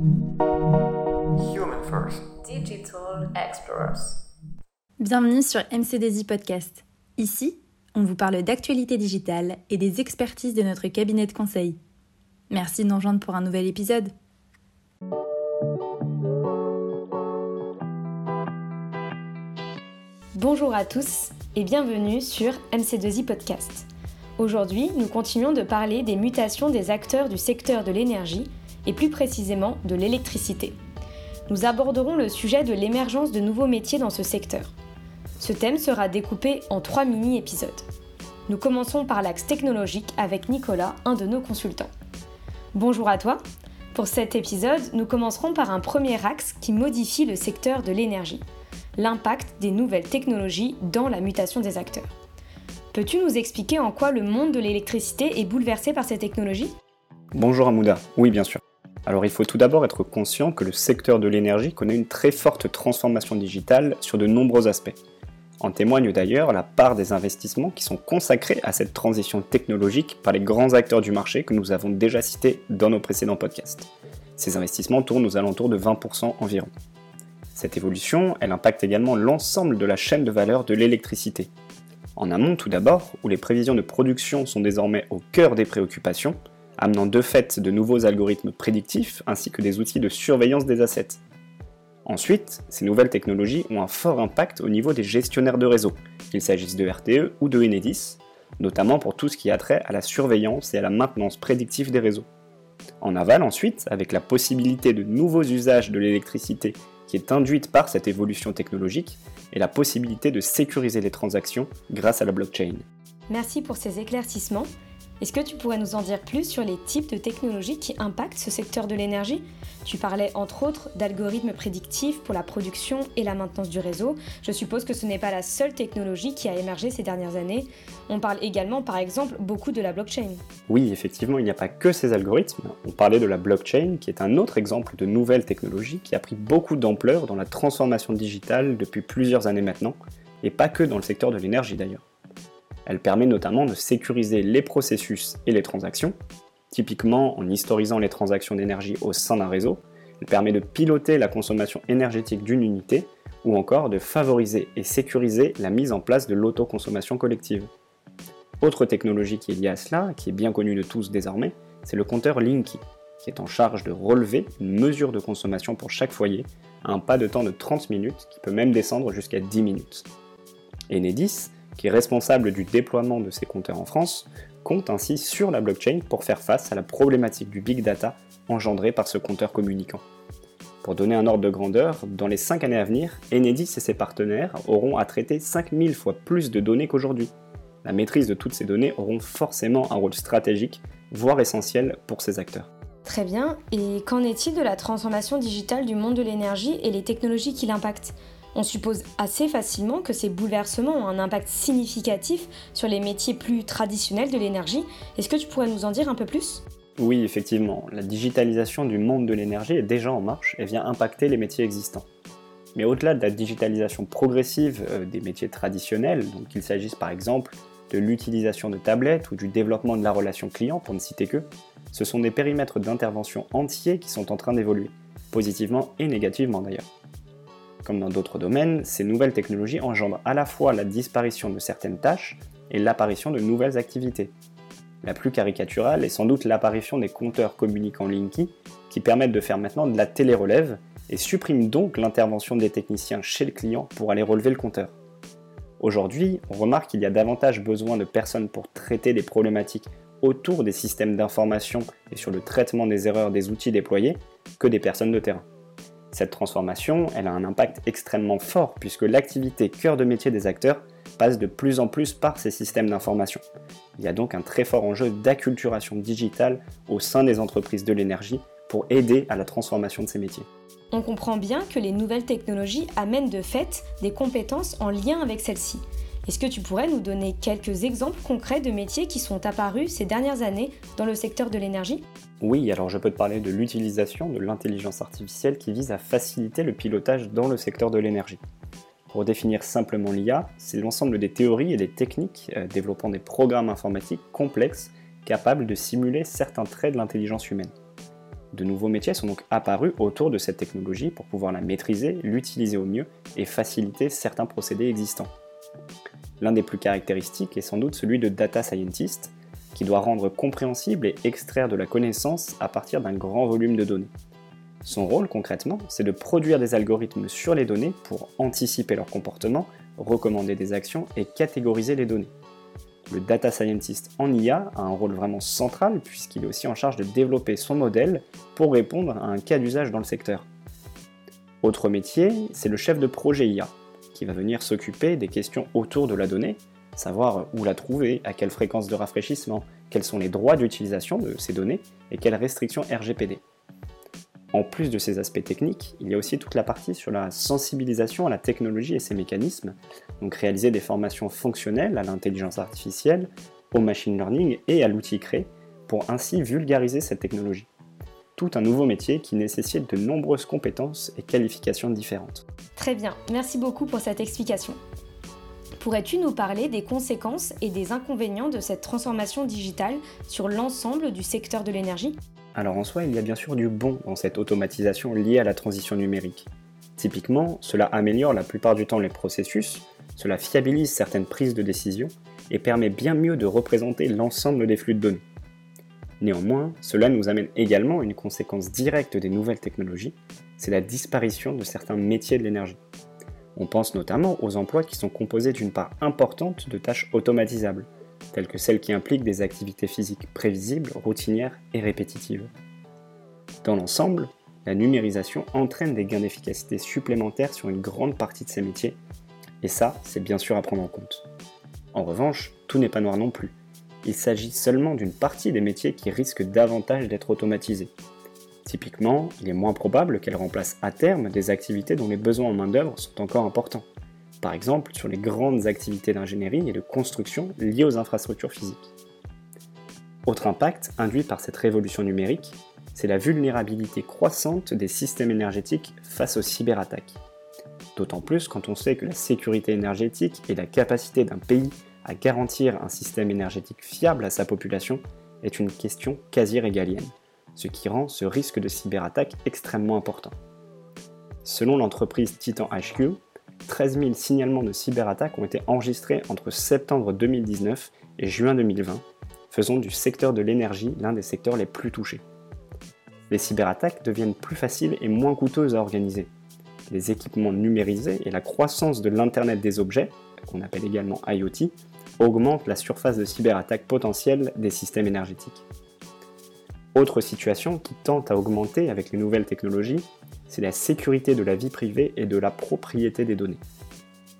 Human First. Digital Explorers. Bienvenue sur MCDZ Podcast. Ici, on vous parle d'actualité digitale et des expertises de notre cabinet de conseil. Merci de nous rejoindre pour un nouvel épisode. Bonjour à tous et bienvenue sur MC2I Podcast. Aujourd'hui, nous continuons de parler des mutations des acteurs du secteur de l'énergie et plus précisément de l'électricité. Nous aborderons le sujet de l'émergence de nouveaux métiers dans ce secteur. Ce thème sera découpé en trois mini-épisodes. Nous commençons par l'axe technologique avec Nicolas, un de nos consultants. Bonjour à toi. Pour cet épisode, nous commencerons par un premier axe qui modifie le secteur de l'énergie, l'impact des nouvelles technologies dans la mutation des acteurs. Peux-tu nous expliquer en quoi le monde de l'électricité est bouleversé par ces technologies? Bonjour Amouda, oui bien sûr. Alors il faut tout d'abord être conscient que le secteur de l'énergie connaît une très forte transformation digitale sur de nombreux aspects. En témoigne d'ailleurs la part des investissements qui sont consacrés à cette transition technologique par les grands acteurs du marché que nous avons déjà cités dans nos précédents podcasts. Ces investissements tournent aux alentours de 20% environ. Cette évolution, elle impacte également l'ensemble de la chaîne de valeur de l'électricité, en amont tout d'abord, où les prévisions de production sont désormais au cœur des préoccupations, amenant de fait de nouveaux algorithmes prédictifs ainsi que des outils de surveillance des assets. Ensuite, ces nouvelles technologies ont un fort impact au niveau des gestionnaires de réseau, qu'il s'agisse de RTE ou de Enedis, notamment pour tout ce qui a trait à la surveillance et à la maintenance prédictive des réseaux. En aval ensuite, avec la possibilité de nouveaux usages de l'électricité qui est induite par cette évolution technologique et la possibilité de sécuriser les transactions grâce à la blockchain. Merci pour ces éclaircissements. Est-ce que tu pourrais nous en dire plus sur les types de technologies qui impactent ce secteur de l'énergie? Tu parlais entre autres d'algorithmes prédictifs pour la production et la maintenance du réseau. Je suppose que ce n'est pas la seule technologie qui a émergé ces dernières années. On parle également par exemple beaucoup de la blockchain. Oui, effectivement, il n'y a pas que ces algorithmes. On parlait de la blockchain qui est un autre exemple de nouvelle technologie qui a pris beaucoup d'ampleur dans la transformation digitale depuis plusieurs années maintenant, et pas que dans le secteur de l'énergie d'ailleurs. Elle permet notamment de sécuriser les processus et les transactions. Typiquement, en historisant les transactions d'énergie au sein d'un réseau, elle permet de piloter la consommation énergétique d'une unité ou encore de favoriser et sécuriser la mise en place de l'autoconsommation collective. Autre technologie qui est liée à cela, qui est bien connue de tous désormais, c'est le compteur Linky, qui est en charge de relever une mesure de consommation pour chaque foyer à un pas de temps de 30 minutes qui peut même descendre jusqu'à 10 minutes. Enedis, qui est responsable du déploiement de ces compteurs en France, compte ainsi sur la blockchain pour faire face à la problématique du big data engendrée par ce compteur communicant. Pour donner un ordre de grandeur, dans les 5 années à venir, Enedis et ses partenaires auront à traiter 5000 fois plus de données qu'aujourd'hui. La maîtrise de toutes ces données auront forcément un rôle stratégique, voire essentiel pour ces acteurs. Très bien, et qu'en est-il de la transformation digitale du monde de l'énergie et les technologies qui l'impactent? On suppose assez facilement que ces bouleversements ont un impact significatif sur les métiers plus traditionnels de l'énergie. Est-ce que tu pourrais nous en dire un peu plus? Oui, effectivement, la digitalisation du monde de l'énergie est déjà en marche et vient impacter les métiers existants. Mais au-delà de la digitalisation progressive euh, des métiers traditionnels, qu'il s'agisse par exemple de l'utilisation de tablettes ou du développement de la relation client, pour ne citer que, ce sont des périmètres d'intervention entiers qui sont en train d'évoluer, positivement et négativement d'ailleurs. Comme dans d'autres domaines, ces nouvelles technologies engendrent à la fois la disparition de certaines tâches et l'apparition de nouvelles activités. La plus caricaturale est sans doute l'apparition des compteurs communicants Linky qui permettent de faire maintenant de la télérelève et suppriment donc l'intervention des techniciens chez le client pour aller relever le compteur. Aujourd'hui, on remarque qu'il y a davantage besoin de personnes pour traiter des problématiques autour des systèmes d'information et sur le traitement des erreurs des outils déployés que des personnes de terrain. Cette transformation, elle a un impact extrêmement fort puisque l'activité cœur de métier des acteurs passe de plus en plus par ces systèmes d'information. Il y a donc un très fort enjeu d'acculturation digitale au sein des entreprises de l'énergie pour aider à la transformation de ces métiers. On comprend bien que les nouvelles technologies amènent de fait des compétences en lien avec celles-ci. Est-ce que tu pourrais nous donner quelques exemples concrets de métiers qui sont apparus ces dernières années dans le secteur de l'énergie? Oui, alors je peux te parler de l'utilisation de l'intelligence artificielle qui vise à faciliter le pilotage dans le secteur de l'énergie. Pour définir simplement l'IA, c'est l'ensemble des théories et des techniques euh, développant des programmes informatiques complexes capables de simuler certains traits de l'intelligence humaine. De nouveaux métiers sont donc apparus autour de cette technologie pour pouvoir la maîtriser, l'utiliser au mieux et faciliter certains procédés existants. L'un des plus caractéristiques est sans doute celui de data scientist, qui doit rendre compréhensible et extraire de la connaissance à partir d'un grand volume de données. Son rôle concrètement, c'est de produire des algorithmes sur les données pour anticiper leur comportement, recommander des actions et catégoriser les données. Le data scientist en IA a un rôle vraiment central puisqu'il est aussi en charge de développer son modèle pour répondre à un cas d'usage dans le secteur. Autre métier, c'est le chef de projet IA, qui va venir s'occuper des questions autour de la donnée, savoir où la trouver, à quelle fréquence de rafraîchissement, quels sont les droits d'utilisation de ces données et quelles restrictions RGPD. En plus de ces aspects techniques, il y a aussi toute la partie sur la sensibilisation à la technologie et ses mécanismes, donc réaliser des formations fonctionnelles à l'intelligence artificielle, au machine learning et à l'outil créé, pour ainsi vulgariser cette technologie. Tout un nouveau métier qui nécessite de nombreuses compétences et qualifications différentes. Très bien, merci beaucoup pour cette explication. Pourrais-tu nous parler des conséquences et des inconvénients de cette transformation digitale sur l'ensemble du secteur de l'énergie? Alors en soi, il y a bien sûr du bon dans cette automatisation liée à la transition numérique. Typiquement, cela améliore la plupart du temps les processus, cela fiabilise certaines prises de décision et permet bien mieux de représenter l'ensemble des flux de données. Néanmoins, cela nous amène également une conséquence directe des nouvelles technologies, c'est la disparition de certains métiers de l'énergie. On pense notamment aux emplois qui sont composés d'une part importante de tâches automatisables, telles que celles qui impliquent des activités physiques prévisibles, routinières et répétitives. Dans l'ensemble, la numérisation entraîne des gains d'efficacité supplémentaires sur une grande partie de ces métiers, et ça, c'est bien sûr à prendre en compte. En revanche, tout n'est pas noir non plus. Il s'agit seulement d'une partie des métiers qui risquent davantage d'être automatisés. Typiquement, il est moins probable qu'elles remplacent à terme des activités dont les besoins en main-d'œuvre sont encore importants par exemple sur les grandes activités d'ingénierie et de construction liées aux infrastructures physiques. Autre impact induit par cette révolution numérique, c'est la vulnérabilité croissante des systèmes énergétiques face aux cyberattaques. D'autant plus quand on sait que la sécurité énergétique et la capacité d'un pays à garantir un système énergétique fiable à sa population est une question quasi régalienne, ce qui rend ce risque de cyberattaque extrêmement important. Selon l'entreprise Titan HQ, 13 000 signalements de cyberattaques ont été enregistrés entre septembre 2019 et juin 2020, faisant du secteur de l'énergie l'un des secteurs les plus touchés. Les cyberattaques deviennent plus faciles et moins coûteuses à organiser. Les équipements numérisés et la croissance de l'Internet des objets, qu'on appelle également IoT, augmentent la surface de cyberattaque potentielle des systèmes énergétiques. Autre situation qui tente à augmenter avec les nouvelles technologies, c'est la sécurité de la vie privée et de la propriété des données.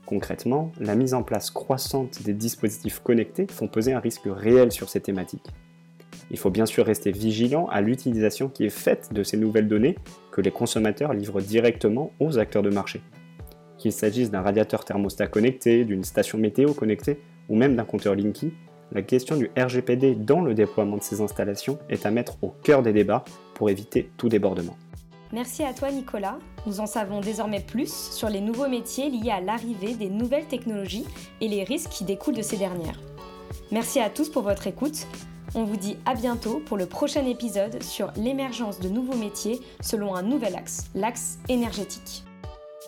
Concrètement, la mise en place croissante des dispositifs connectés font peser un risque réel sur ces thématiques. Il faut bien sûr rester vigilant à l'utilisation qui est faite de ces nouvelles données que les consommateurs livrent directement aux acteurs de marché. Qu'il s'agisse d'un radiateur thermostat connecté, d'une station météo connectée ou même d'un compteur Linky, la question du RGPD dans le déploiement de ces installations est à mettre au cœur des débats pour éviter tout débordement. Merci à toi Nicolas. Nous en savons désormais plus sur les nouveaux métiers liés à l'arrivée des nouvelles technologies et les risques qui découlent de ces dernières. Merci à tous pour votre écoute. On vous dit à bientôt pour le prochain épisode sur l'émergence de nouveaux métiers selon un nouvel axe, l'axe énergétique.